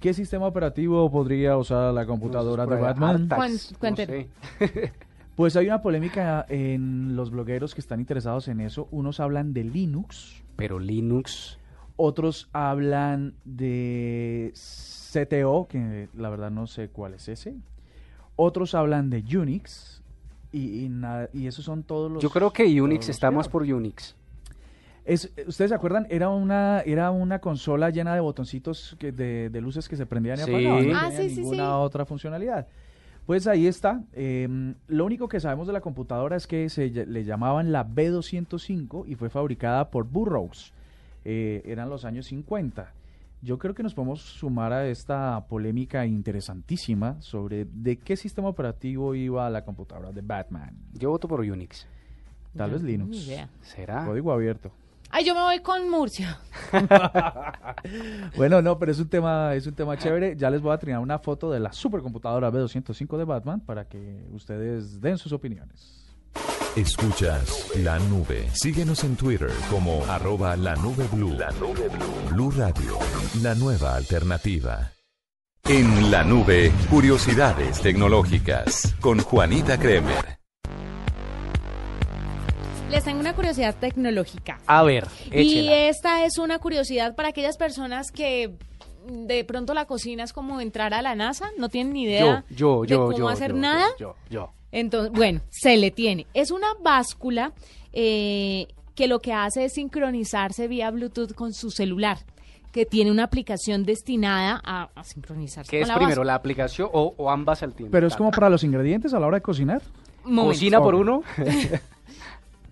¿Qué sistema operativo podría usar la computadora de prueba Batman? no sé. <laughs> Pues hay una polémica en los blogueros que están interesados en eso. Unos hablan de Linux, Pero Linux. otros hablan de CTO, que la verdad no sé cuál es ese. Otros hablan de Unix. Y, y, nada- y esos son todos los... Yo creo que Unix está más por Unix. Es, ¿Ustedes se acuerdan? Era una, era una consola llena de botoncitos que, de, de luces que se prendían y Sí. apagaban. No Ah, tenía sí, sí, ninguna sí. otra funcionalidad. Pues ahí está. Em, lo único que sabemos de la computadora es que se le llamaban la B205 y fue fabricada por Burroughs. Eh, eran los años 50. Yo creo que nos podemos sumar a esta polémica interesantísima sobre de qué sistema operativo iba la computadora de Batman. Yo voto por Unix. Tal vez Linux. ni idea. ¿Será? Código abierto. Ay, yo me voy con Murcia. <laughs> Bueno, no, pero es un tema, es un tema chévere. Ya les voy a trinar una foto de la supercomputadora B205 de Batman para que ustedes den sus opiniones. Escuchas la nube. Síguenos en Twitter como arroba la nube blue. La nube blue. Blue Radio, la nueva alternativa. En la nube, curiosidades tecnológicas con Juanita Kremer. Les tengo una curiosidad tecnológica. A ver, Y échela. esta es una curiosidad para aquellas personas que de pronto la cocina es como entrar a la NASA, no tienen ni idea yo, yo, de yo, cómo yo, hacer yo, nada. Yo, yo. Entonces, bueno, se le tiene. Es una báscula eh, que lo que hace es sincronizarse vía Bluetooth con su celular, que tiene una aplicación destinada a, a sincronizarse ¿Qué con es la primero, báscula. la aplicación o, o ambas al tiempo? Pero es como para los ingredientes a la hora de cocinar. Momento. ¿Cocina por uno? <laughs>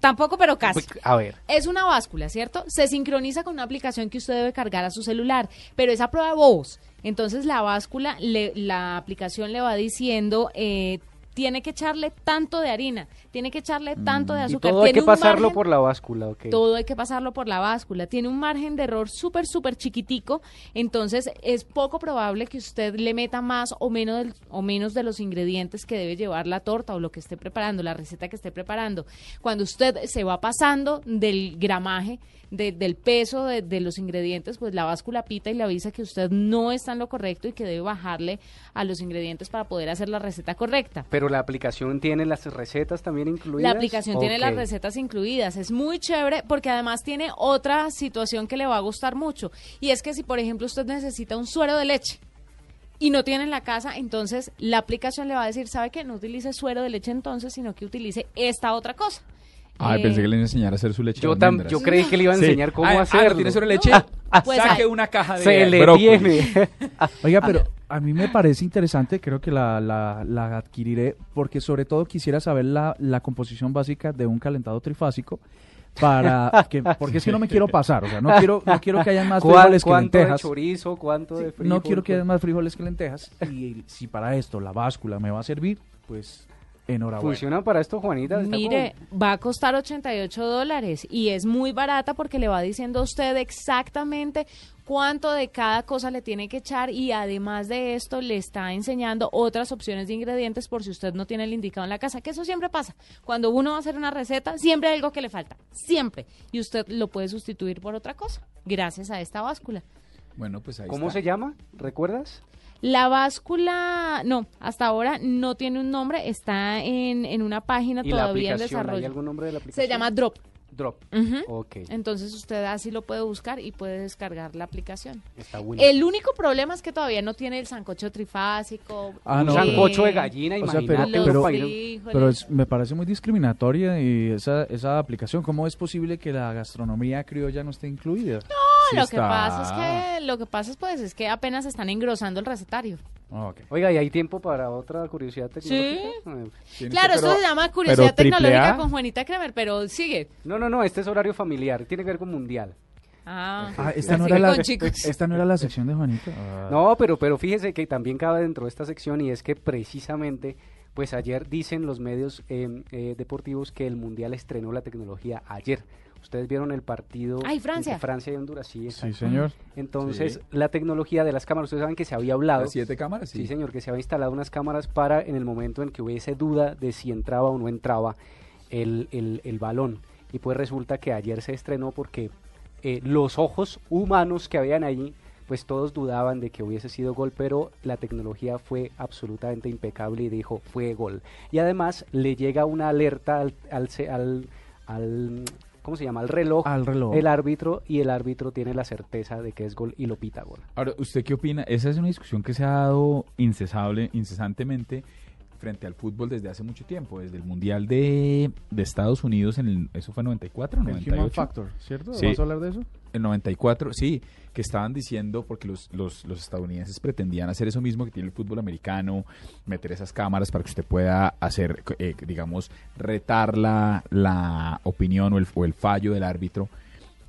Tampoco, pero casi. A ver. Es una báscula, ¿cierto? Se sincroniza con una aplicación que usted debe cargar a su celular, pero es a prueba de voz. Entonces la báscula, le- la aplicación le va diciendo, eh, tiene que echarle tanto de harina, tiene que echarle tanto de Mm. Y azúcar. todo hay que pasarlo margen- por la báscula, ok. todo hay que pasarlo por la báscula. Tiene un margen de error súper, súper chiquitico. Entonces, es poco probable que usted le meta más o menos, del- o menos de los ingredientes que debe llevar la torta o lo que esté preparando, la receta que esté preparando. Cuando usted se va pasando del gramaje, de- del peso de, de los ingredientes, pues la báscula pita y le avisa que usted no está en lo correcto y que debe bajarle a los ingredientes para poder hacer la receta correcta. Pero la aplicación tiene las recetas también incluidas. La aplicación tiene las recetas incluidas. Es muy chévere porque además tiene otra situación que le va a gustar mucho. Y es que si, por ejemplo, usted necesita un suero de leche y no tiene en la casa, entonces la aplicación le va a decir, ¿sabe qué? No utilice suero de leche entonces, sino que utilice esta otra cosa. Ay, Eh, pensé que le iba a enseñar a hacer su leche. Yo, tam- yo creí que le iban a Sí. enseñar cómo Ah, ah, hacerlo. ¿tiene sobre leche? Pues Saque hay- una caja de Se le tiene. Oiga, pero a mí me parece interesante, creo que la, la, la adquiriré, porque sobre todo quisiera saber la, la composición básica de un calentado trifásico para que, <laughs> porque es que no me quiero pasar, o sea, no quiero, no quiero que hayan más ¿Cuán- frijoles que ¿Cuánto de lentejas. chorizo? ¿Cuánto de frijol? No quiero que haya más frijoles que lentejas. Y si para esto la báscula me va a servir, pues enhorabuena. ¿Funciona para esto, Juanita? Mire, va a costar 88 dólares y es muy barata porque le va diciendo a usted exactamente cuánto de cada cosa le tiene que echar y además de esto le está enseñando otras opciones de ingredientes por si usted no tiene el indicado en la casa, que eso siempre pasa. Cuando uno va a hacer una receta, siempre hay algo que le falta, siempre. Y usted lo puede sustituir por otra cosa, gracias a esta báscula. Bueno, pues ahí ¿Cómo está. se llama? ¿Recuerdas? La báscula, no, hasta ahora no tiene un nombre, está en, en una página ¿Y la todavía en aplicación? ¿Hay desarrollo. algún nombre de la aplicación? Se llama Drop. Drop. Ujú. Ok. Entonces usted así lo puede buscar y puede descargar la aplicación. Está bueno. El único problema es que todavía no tiene el sancocho trifásico. Ah, no, sancocho de eh, gallina, O sea, pero, pero, pero es- me parece muy discriminatoria y esa, esa aplicación, ¿cómo es posible que la gastronomía criolla no esté incluida? Sí lo que pasa es que lo que pasa es pues es que apenas están engrosando el recetario. Ah. Oiga, ¿y hay tiempo para otra curiosidad tecnológica? Eh, Tiene Claro, esto se llama curiosidad tecnológica A. con Juanita Kremer, pero sigue. No, no, no, este es horario familiar, tiene que ver con mundial. Ah, Ah, esta no, era la, <laughs> esta no era la sección de Juanita. Ah. No, pero, pero fíjese que también cabe dentro de esta sección y es que precisamente Pues ayer dicen los medios em, eh, deportivos que el Mundial estrenó la tecnología ayer. Ustedes vieron el partido Ay, Francia. entre Francia y Honduras, sí, señor. Entonces, Sí. la tecnología de las cámaras, ustedes saben que se había hablado. Las siete cámaras, sí. Sí, señor, que se había instalado unas cámaras para en el momento en que hubiese duda de si entraba o no entraba el, el- el balón. Y pues resulta que ayer se estrenó porque eh, los ojos humanos que habían allí, pues todos dudaban de que hubiese sido gol, pero la tecnología fue absolutamente impecable y dijo fue gol. Y además le llega una alerta al, al, al, al- ¿cómo se llama? Al reloj, Al reloj. el árbitro y el árbitro tiene la certeza de que es gol y lo pita gol. Ahora, ¿usted qué opina? Esa es una discusión que se ha dado incesable, incesantemente frente al fútbol desde hace mucho tiempo, desde el Mundial de, de Estados Unidos, en el, eso fue 94, El 98. Human Factor, ¿cierto? Sí. ¿Vamos a hablar de eso? El 94, sí, que estaban diciendo, porque los, los, los estadounidenses pretendían hacer eso mismo que tiene el fútbol americano, meter esas cámaras para que usted pueda hacer, eh, digamos, retar la, la opinión o el, o el fallo del árbitro.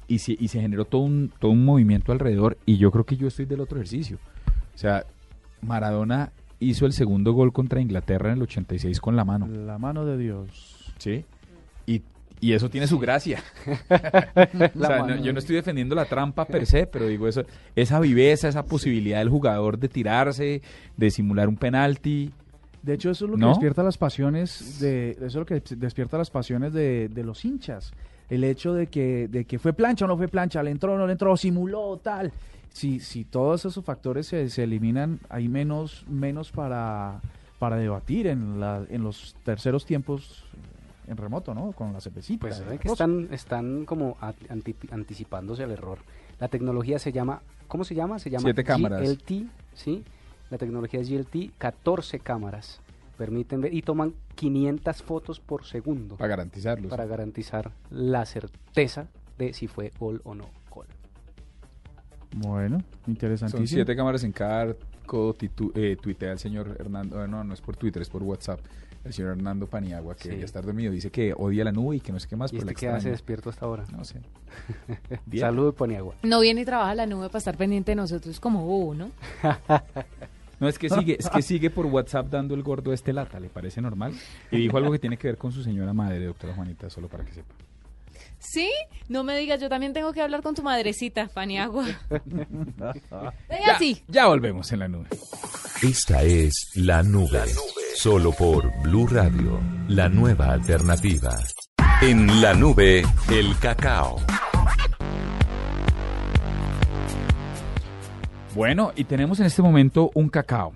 Y, se- y se generó todo un, todo un movimiento alrededor y yo creo que yo estoy del otro ejercicio. O sea, Maradona hizo el segundo gol contra Inglaterra en el 86 con la mano. La mano de Dios. Sí. Y, eso tiene su gracia. <laughs> o sea, no- yo no estoy defendiendo la trampa per se, pero digo eso, esa viveza, esa posibilidad del jugador de tirarse, de simular un penalti. De hecho, eso es lo que ¿No? despierta las pasiones de eso es lo que despierta las pasiones de, de los hinchas. El hecho de que de que fue plancha o no fue plancha, le entró o no le entró, simuló tal. Si si todos esos factores se, se eliminan, hay menos menos para para debatir en la en los terceros tiempos en remoto, ¿no? Con la cervecita. Pues que están, están como anti- anticipándose al error. La tecnología se llama, ¿cómo se llama? Se llama Siete cámaras. GLT, ¿sí? La tecnología es GLT, 14 cámaras. Permiten ver y toman 500 fotos por segundo Para garantizarlos. para garantizar la certeza de si fue gol o no gol. Bueno, interesantísimo. Son siete cámaras en cada arco, titu- eh, tuitea el señor Hernando, eh, no, no es por Twitter, es por WhatsApp. El señor Hernando Paniagua, que Sí. ya está dormido, dice que odia la nube y que no sé qué más, ¿Y este qué hace extraña. despierto hasta ahora? No sé. <laughs> Bien. Salud, Poniagua. No viene y trabaja la nube para estar pendiente de nosotros como bobo, ¿no? No, es que sigue, es que sigue por WhatsApp dando el gordo este lata, ¿le parece normal? Y dijo algo que tiene que ver con su señora madre, doctora Juanita, solo para que sepa. ¿Sí? No me digas, yo también tengo que hablar con tu madrecita, Paniagua. <laughs> Venga, Ya, sí. Ya volvemos en la nube. Esta es La Nube. Solo por Blue Radio, la nueva alternativa. En la nube, el cacao. Bueno, y tenemos en este momento un cacao.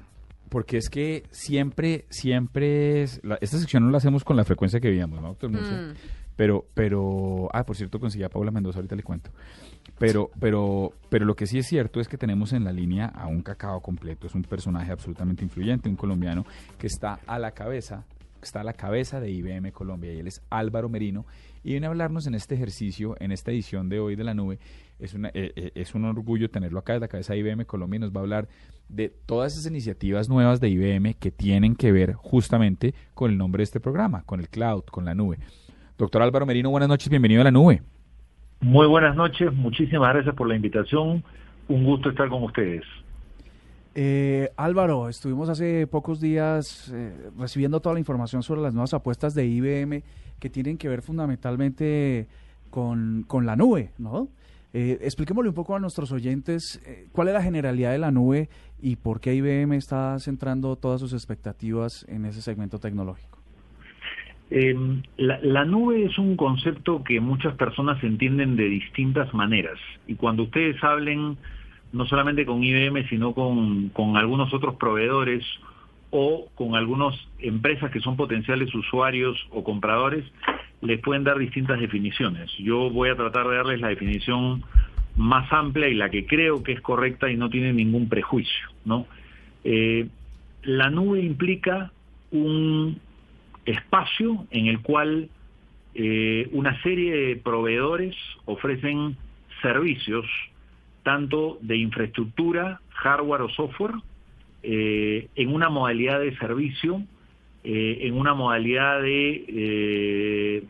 Porque es que siempre, siempre, es- la- esta sección no la hacemos con la frecuencia que veíamos, ¿no, doctor? Mm. Pero, pero, ah, por cierto, conseguí a Paula Mendoza, ahorita le cuento. Pero, pero, pero lo que sí es cierto es que tenemos en la línea a un cacao completo. Es un personaje absolutamente influyente, un colombiano que está a la cabeza, está a la cabeza de IBM Colombia y él es Álvaro Merino y viene a hablarnos en este ejercicio, en esta edición de hoy de la nube. Es, una, eh, eh, es un orgullo tenerlo acá de la cabeza de IBM Colombia y nos va a hablar de todas esas iniciativas nuevas de IBM que tienen que ver justamente con el nombre de este programa, con el cloud, con la nube. Doctor Álvaro Merino, buenas noches, bienvenido a la nube. Muy buenas noches, muchísimas gracias por la invitación. Un gusto estar con ustedes. Eh, Álvaro, estuvimos hace pocos días eh, recibiendo toda la información sobre las nuevas apuestas de IBM que tienen que ver fundamentalmente con, con la nube, ¿no? Eh, expliquémosle un poco a nuestros oyentes eh, cuál es la generalidad de la nube y por qué IBM está centrando todas sus expectativas en ese segmento tecnológico. Eh, la, la nube es un concepto que muchas personas entienden de distintas maneras y cuando ustedes hablen no solamente con IBM sino con, con algunos otros proveedores o con algunas empresas que son potenciales usuarios o compradores, les pueden dar distintas definiciones. Yo voy a tratar de darles la definición más amplia y la que creo que es correcta y no tiene ningún prejuicio, ¿no? Eh, la nube implica un espacio en el cual eh, una serie de proveedores ofrecen servicios tanto de infraestructura, hardware o software, eh, en una modalidad de servicio, eh, en una modalidad de eh,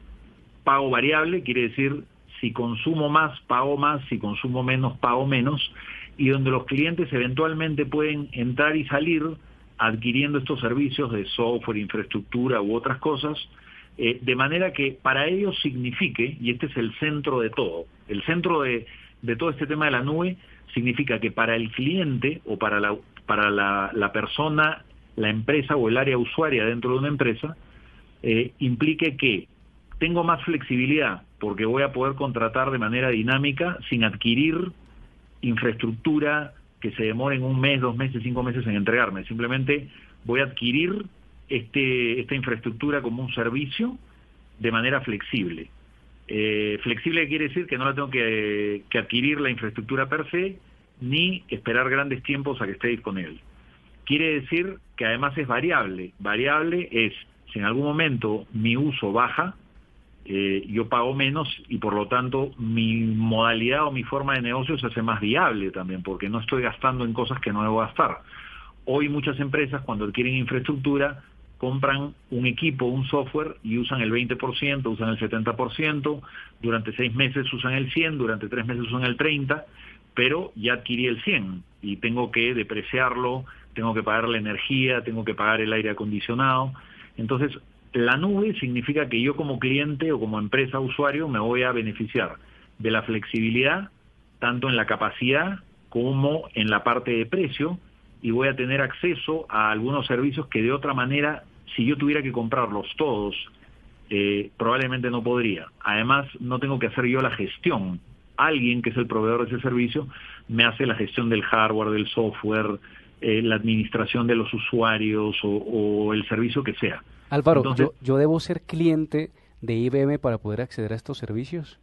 pago variable, quiere decir si consumo más, pago más, si consumo menos, pago menos, y donde los clientes eventualmente pueden entrar y salir adquiriendo estos servicios de software, infraestructura u otras cosas, eh, de manera que para ellos signifique, y este es el centro de todo, el centro de, todo este tema de la nube significa que para el cliente o para la, para la, la persona, la empresa o el área usuaria dentro de una empresa, eh, implique que tengo más flexibilidad porque voy a poder contratar de manera dinámica sin adquirir infraestructura que se demore en un mes, dos meses, cinco meses en entregarme. Simplemente voy a adquirir este, esta infraestructura como un servicio de manera flexible. Eh, flexible quiere decir que no la tengo que, que, adquirir la infraestructura per se ni esperar grandes tiempos a que esté disponible. Quiere decir que además es variable. Variable es si en algún momento mi uso baja, eh, yo pago menos y por lo tanto mi modalidad o mi forma de negocio se hace más viable también, porque no estoy gastando en cosas que no debo gastar. Hoy muchas empresas cuando adquieren infraestructura compran un equipo, un software y usan el 20%, usan el 70%, durante seis meses usan el 100, durante tres meses usan el 30%, pero ya adquirí el 100 y tengo que depreciarlo, tengo que pagar la energía, tengo que pagar el aire acondicionado. Entonces, la nube significa que yo como cliente o como empresa usuario me voy a beneficiar de la flexibilidad, tanto en la capacidad como en la parte de precio, y voy a tener acceso a algunos servicios que de otra manera, si yo tuviera que comprarlos todos, eh, probablemente no podría. Además, no tengo que hacer yo la gestión. Alguien que es el proveedor de ese servicio me hace la gestión del hardware, del software, eh, la administración de los usuarios o el servicio que sea. Álvaro, yo, debo ser cliente de IBM para poder acceder a estos servicios?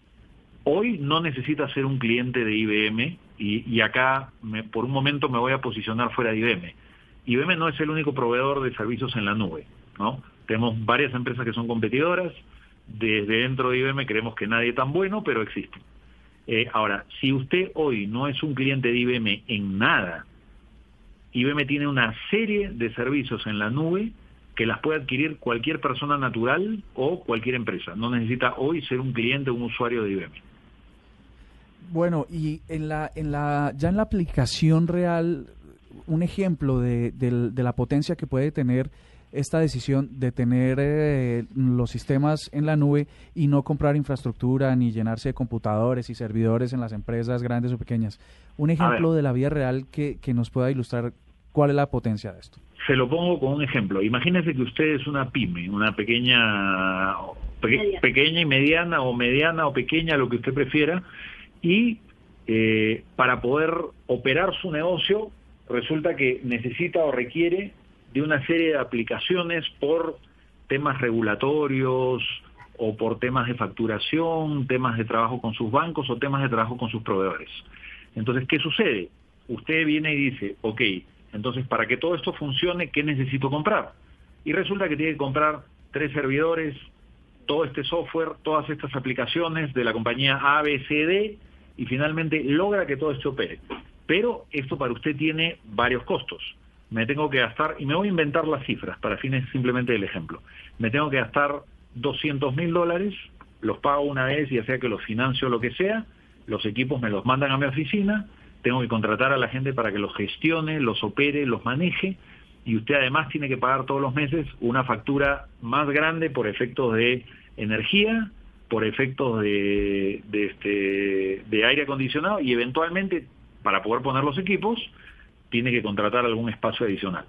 Hoy no necesitas ser un cliente de IBM y, acá me, por un momento me voy a posicionar fuera de IBM. IBM no es el único proveedor de servicios en la nube, ¿no? Tenemos varias empresas que son competidoras, desde dentro de IBM creemos que nadie tan bueno, pero existe. Eh, ahora, si usted hoy no es un cliente de IBM en nada, IBM tiene una serie de servicios en la nube que las puede adquirir cualquier persona natural o cualquier empresa. No necesita hoy ser un cliente o un usuario de IBM. Bueno, y en la, en la, ya en la aplicación real, un ejemplo de, la potencia que puede tener esta decisión de tener eh, los sistemas en la nube y no comprar infraestructura ni llenarse de computadores y servidores en las empresas grandes o pequeñas. Un ejemplo de la vida real que, que nos pueda ilustrar cuál es la potencia de esto. Se lo pongo con un ejemplo. Imagínese que usted es una pyme, una pequeña, pequeña y mediana o mediana o pequeña, lo que usted prefiera, y eh, para poder operar su negocio resulta que necesita o requiere de una serie de aplicaciones por temas regulatorios o por temas de facturación, temas de trabajo con sus bancos o temas de trabajo con sus proveedores. Entonces, ¿qué sucede? Usted viene y dice, ok, entonces, para que todo esto funcione, ¿qué necesito comprar? Y resulta que tiene que comprar tres servidores, todo este software, todas estas aplicaciones de la compañía ABCD y finalmente logra que todo esto opere. Pero esto para usted tiene varios costos. Me tengo que gastar, y me voy a inventar las cifras para fines simplemente del ejemplo. Me tengo que gastar 200 mil dólares, los pago una vez, ya sea que los financio o lo que sea, los equipos me los mandan a mi oficina, tengo que contratar a la gente para que los gestione, los opere, los maneje y usted además tiene que pagar todos los meses una factura más grande por efectos de energía, por efectos de, de, este, de aire acondicionado y eventualmente para poder poner los equipos tiene que contratar algún espacio adicional.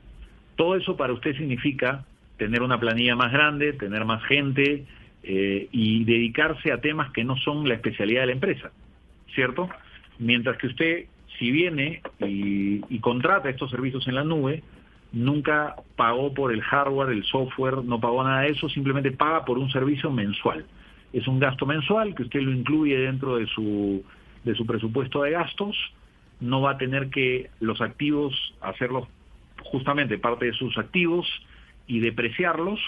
Todo eso para usted significa tener una planilla más grande, tener más gente eh, y dedicarse a temas que no son la especialidad de la empresa, ¿cierto? Mientras que usted si viene y, contrata estos servicios en la nube, nunca pagó por el hardware, el software, no pagó nada de eso, simplemente paga por un servicio mensual. Es un gasto mensual que usted lo incluye dentro de su, de su presupuesto de gastos, no va a tener que los activos hacerlos justamente parte de sus activos y depreciarlos.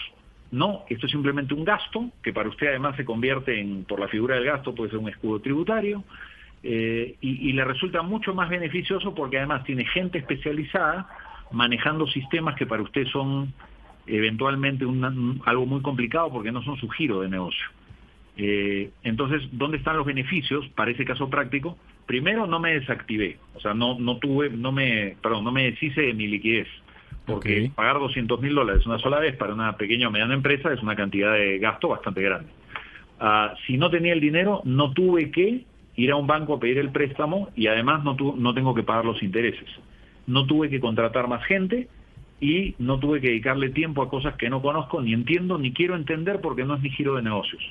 No, esto es simplemente un gasto que para usted además se convierte en, por la figura del gasto, puede ser un escudo tributario eh, y, le resulta mucho más beneficioso porque además tiene gente especializada manejando sistemas que para usted son eventualmente algo muy complicado porque no son su giro de negocio. Eh, entonces, ¿dónde están los beneficios para ese caso práctico? Primero, no me desactivé, o sea, no, no tuve, no me, perdón, no me deshice de mi liquidez. porque pagar 200 mil dólares una sola vez para una pequeña o mediana empresa es una cantidad de gasto bastante grande. Ah, si no tenía el dinero, no tuve que ir a un banco a pedir el préstamo y además no, no tengo que pagar los intereses. No tuve que contratar más gente y no tuve que dedicarle tiempo a cosas que no conozco, ni entiendo, ni quiero entender porque no es mi giro de negocios.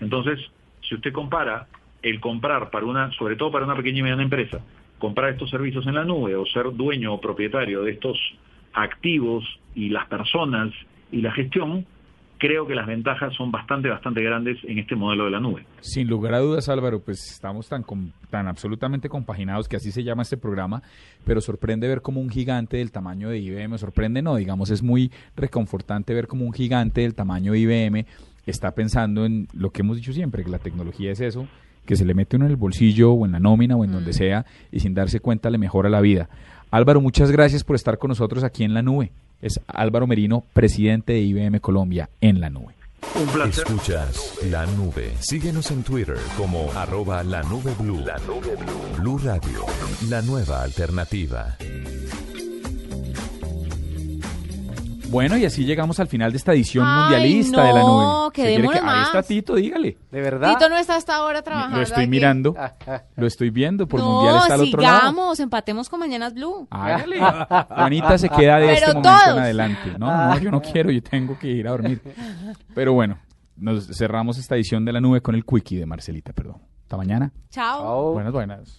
Entonces, si usted compara el comprar para una, sobre todo para una pequeña y mediana empresa, comprar estos servicios en la nube o ser dueño o propietario de estos activos y las personas y la gestión, creo que las ventajas son bastante, bastante grandes en este modelo de la nube. Sin lugar a dudas, Álvaro, pues estamos tan, tan absolutamente compaginados que así se llama este programa, pero sorprende ver como un gigante del tamaño de IBM, sorprende no, digamos, es muy reconfortante ver como un gigante del tamaño de IBM está pensando en lo que hemos dicho siempre, que la tecnología es eso, que se le mete uno en el bolsillo o en la nómina o en donde mm. sea y sin darse cuenta le mejora la vida. Álvaro, muchas gracias por estar con nosotros aquí en la nube es Álvaro Merino, presidente de IBM Colombia en la nube. Un placer. Escuchas la nube. Síguenos en Twitter como arroba la nube blue. La nube blue. Blue Radio, la nueva alternativa. Bueno, y así llegamos al final de esta edición mundialista de la nube. No, que Ahí está Tito, dígale. ¿De verdad? Tito no está hasta ahora trabajando. Lo estoy mirando. <laughs> Lo estoy viendo. Por mundial está al otro lado. sigamos, empatemos con Mañanas Blue. Hágale. <laughs> Juanita se queda de este momento en adelante. No, no, yo no quiero, yo tengo que ir a dormir. Pero bueno, nos cerramos esta edición de la nube con el quickie de Marcelita, perdón. Hasta mañana. Chao. Buenas, buenas.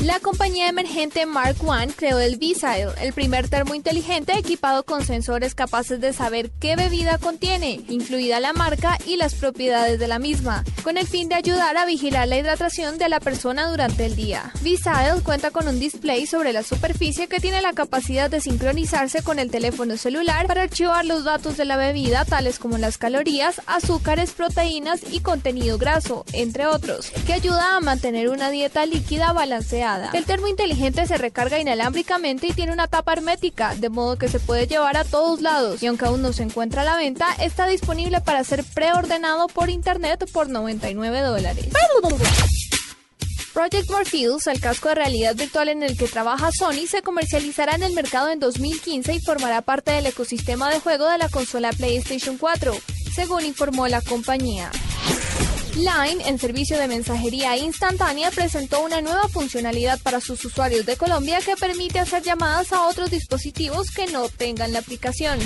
La compañía emergente Mark One creó el V-Sile, el primer termo inteligente equipado con sensores capaces de saber qué bebida contiene, incluida la marca y las propiedades de la misma, con el fin de ayudar a vigilar la hidratación de la persona durante el día. V-Sile cuenta con un display sobre la superficie que tiene la capacidad de sincronizarse con el teléfono celular para archivar los datos de la bebida, tales como las calorías, azúcares, proteínas y contenido graso, entre otros, que ayuda a mantener una dieta líquida balanceada. El termo inteligente se recarga inalámbricamente y tiene una tapa hermética, de modo que se puede llevar a todos lados, y aunque aún no se encuentra a la venta, está disponible para ser preordenado por internet por 99 dólares. Project Morpheus, el casco de realidad virtual en el que trabaja Sony, se comercializará en el mercado en 2015 y formará parte del ecosistema de juego de la consola PlayStation 4, según informó la compañía. Line, en servicio de mensajería instantánea, presentó una nueva funcionalidad para sus usuarios de Colombia que permite hacer llamadas a otros dispositivos que no tengan la aplicación.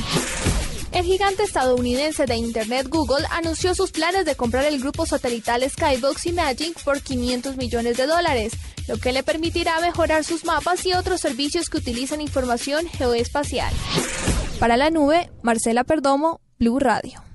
El gigante estadounidense de Internet Google anunció sus planes de comprar el grupo satelital Skybox Imaging por 500 millones de dólares, lo que le permitirá mejorar sus mapas y otros servicios que utilizan información geoespacial. Para la nube, Marcela Perdomo, Blue Radio.